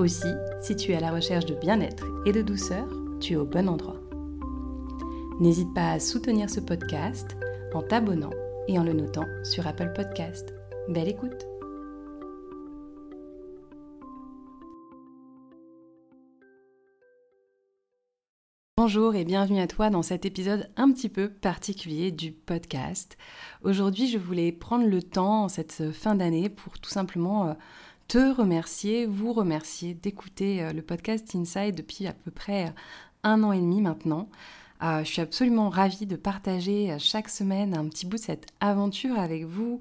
Aussi, si tu es à la recherche de bien-être et de douceur, tu es au bon endroit. N'hésite pas à soutenir ce podcast en t'abonnant et en le notant sur Apple Podcast. Belle écoute Bonjour et bienvenue à toi dans cet épisode un petit peu particulier du podcast. Aujourd'hui, je voulais prendre le temps cette fin d'année pour tout simplement euh, te remercier, vous remercier d'écouter euh, le podcast Inside depuis à peu près euh, un an et demi maintenant. Euh, je suis absolument ravie de partager chaque semaine un petit bout de cette aventure avec vous.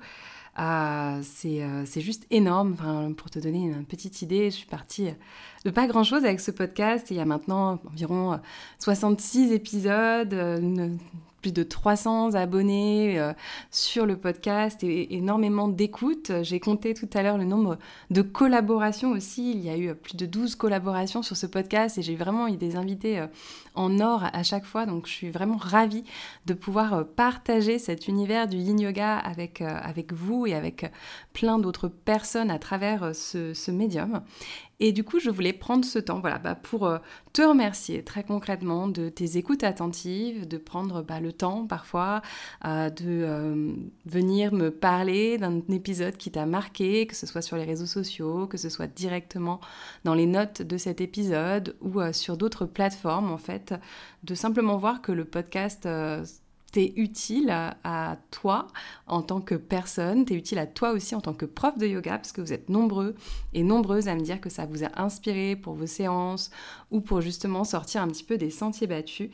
C'est juste énorme. pour te donner une petite idée, je suis partie de pas grand-chose avec ce podcast. il y a maintenant environ 66 épisodes, une plus de 300 abonnés euh, sur le podcast et énormément d'écoutes. J'ai compté tout à l'heure le nombre de collaborations aussi. Il y a eu plus de 12 collaborations sur ce podcast et j'ai vraiment eu des invités euh, en or à chaque fois. Donc je suis vraiment ravie de pouvoir euh, partager cet univers du yin yoga avec, avec vous avec plein d'autres personnes à travers ce, ce médium. Et du coup, je voulais prendre ce temps voilà, bah, pour euh, te remercier très concrètement de tes écoutes attentives, de prendre bah, le temps parfois euh, de euh, venir me parler d'un épisode qui t'a marqué, que ce soit sur les réseaux sociaux, que ce soit directement dans les notes de cet épisode ou sur d'autres plateformes en fait, de simplement voir que le podcast t'es utile à, toi en tant que personne, t'es utile à toi aussi en tant que prof de yoga, parce que vous êtes nombreux et nombreuses à me dire que ça vous a inspiré pour vos séances ou pour justement sortir un petit peu des sentiers battus.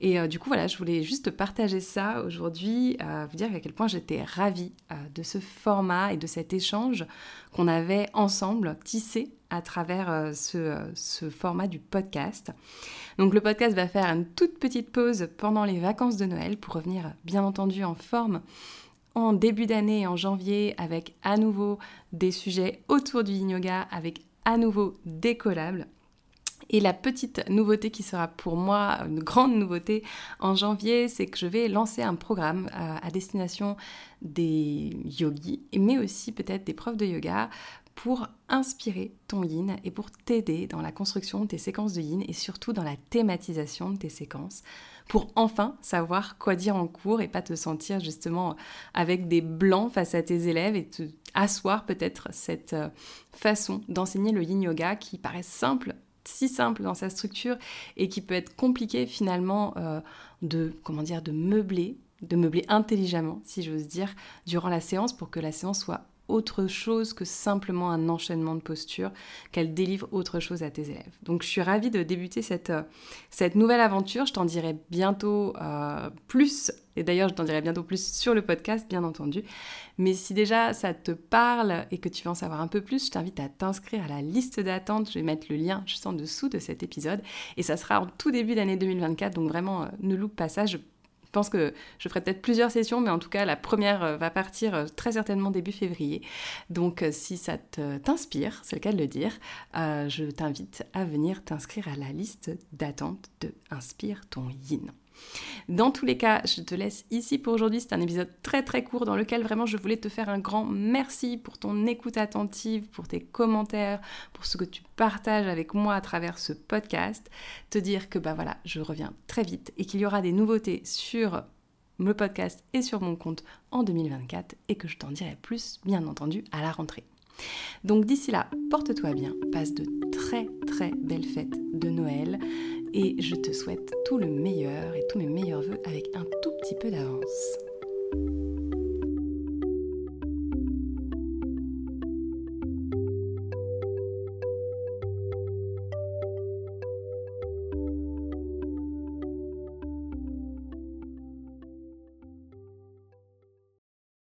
Et euh, du coup, voilà, je voulais juste partager ça aujourd'hui, euh, vous dire à quel point j'étais ravie euh, de ce format et de cet échange qu'on avait ensemble tissé à travers ce, ce, format du podcast. Donc le podcast va faire une toute petite pause pendant les vacances de Noël pour revenir bien entendu en forme en début d'année, en janvier, avec à nouveau des sujets autour du yoga, avec à nouveau des collabs. Et la petite nouveauté qui sera pour moi une grande nouveauté en janvier, c'est que je vais lancer un programme euh, à, destination des yogis, mais aussi peut-être des profs de yoga pour inspirer ton yin et pour t'aider dans la construction de tes séquences de yin et surtout dans la thématisation de tes séquences pour enfin savoir quoi dire en cours et pas te sentir justement avec des blancs face à tes élèves et te asseoir peut-être cette euh, façon d'enseigner le yin yoga qui paraît simple si simple dans sa structure et qui peut être compliqué finalement euh, de, comment dire, de meubler, de meubler intelligemment, si j'ose dire, durant la séance pour que la séance soit autre chose que simplement un enchaînement de postures, qu'elle délivre autre chose à tes élèves. Donc je suis ravie de débuter cette, euh, nouvelle aventure. Je t'en dirai bientôt euh, plus, et d'ailleurs je t'en dirai bientôt plus sur le podcast, bien entendu. Mais si déjà ça te parle et que tu veux en savoir un peu plus, je t'invite à t'inscrire à la liste d'attente. Je vais mettre le lien juste en dessous de cet épisode. Et ça sera en tout début d'année 2024, donc vraiment euh, ne loupe pas ça. Pense que je ferai peut-être plusieurs sessions, mais en tout cas, la première euh, va partir euh, très certainement début février. Donc, euh, si ça t'inspire, c'est le cas de le dire, je t'invite à venir t'inscrire à la liste d'attente de Inspire ton Yin. Dans tous les cas, je te laisse ici pour aujourd'hui. C'est un épisode très très court dans lequel vraiment je voulais te faire un grand merci pour ton écoute attentive, pour tes commentaires, pour ce que tu partages avec moi à travers ce podcast. Te dire que bah voilà, je reviens très vite et qu'il y aura des nouveautés sur le podcast et sur mon compte en 2024 et que je t'en dirai plus bien entendu à la rentrée. Donc d'ici là, porte-toi bien, passe de très belles fêtes de Noël et je te souhaite tout le meilleur et tous mes meilleurs voeux avec un tout petit peu d'avance.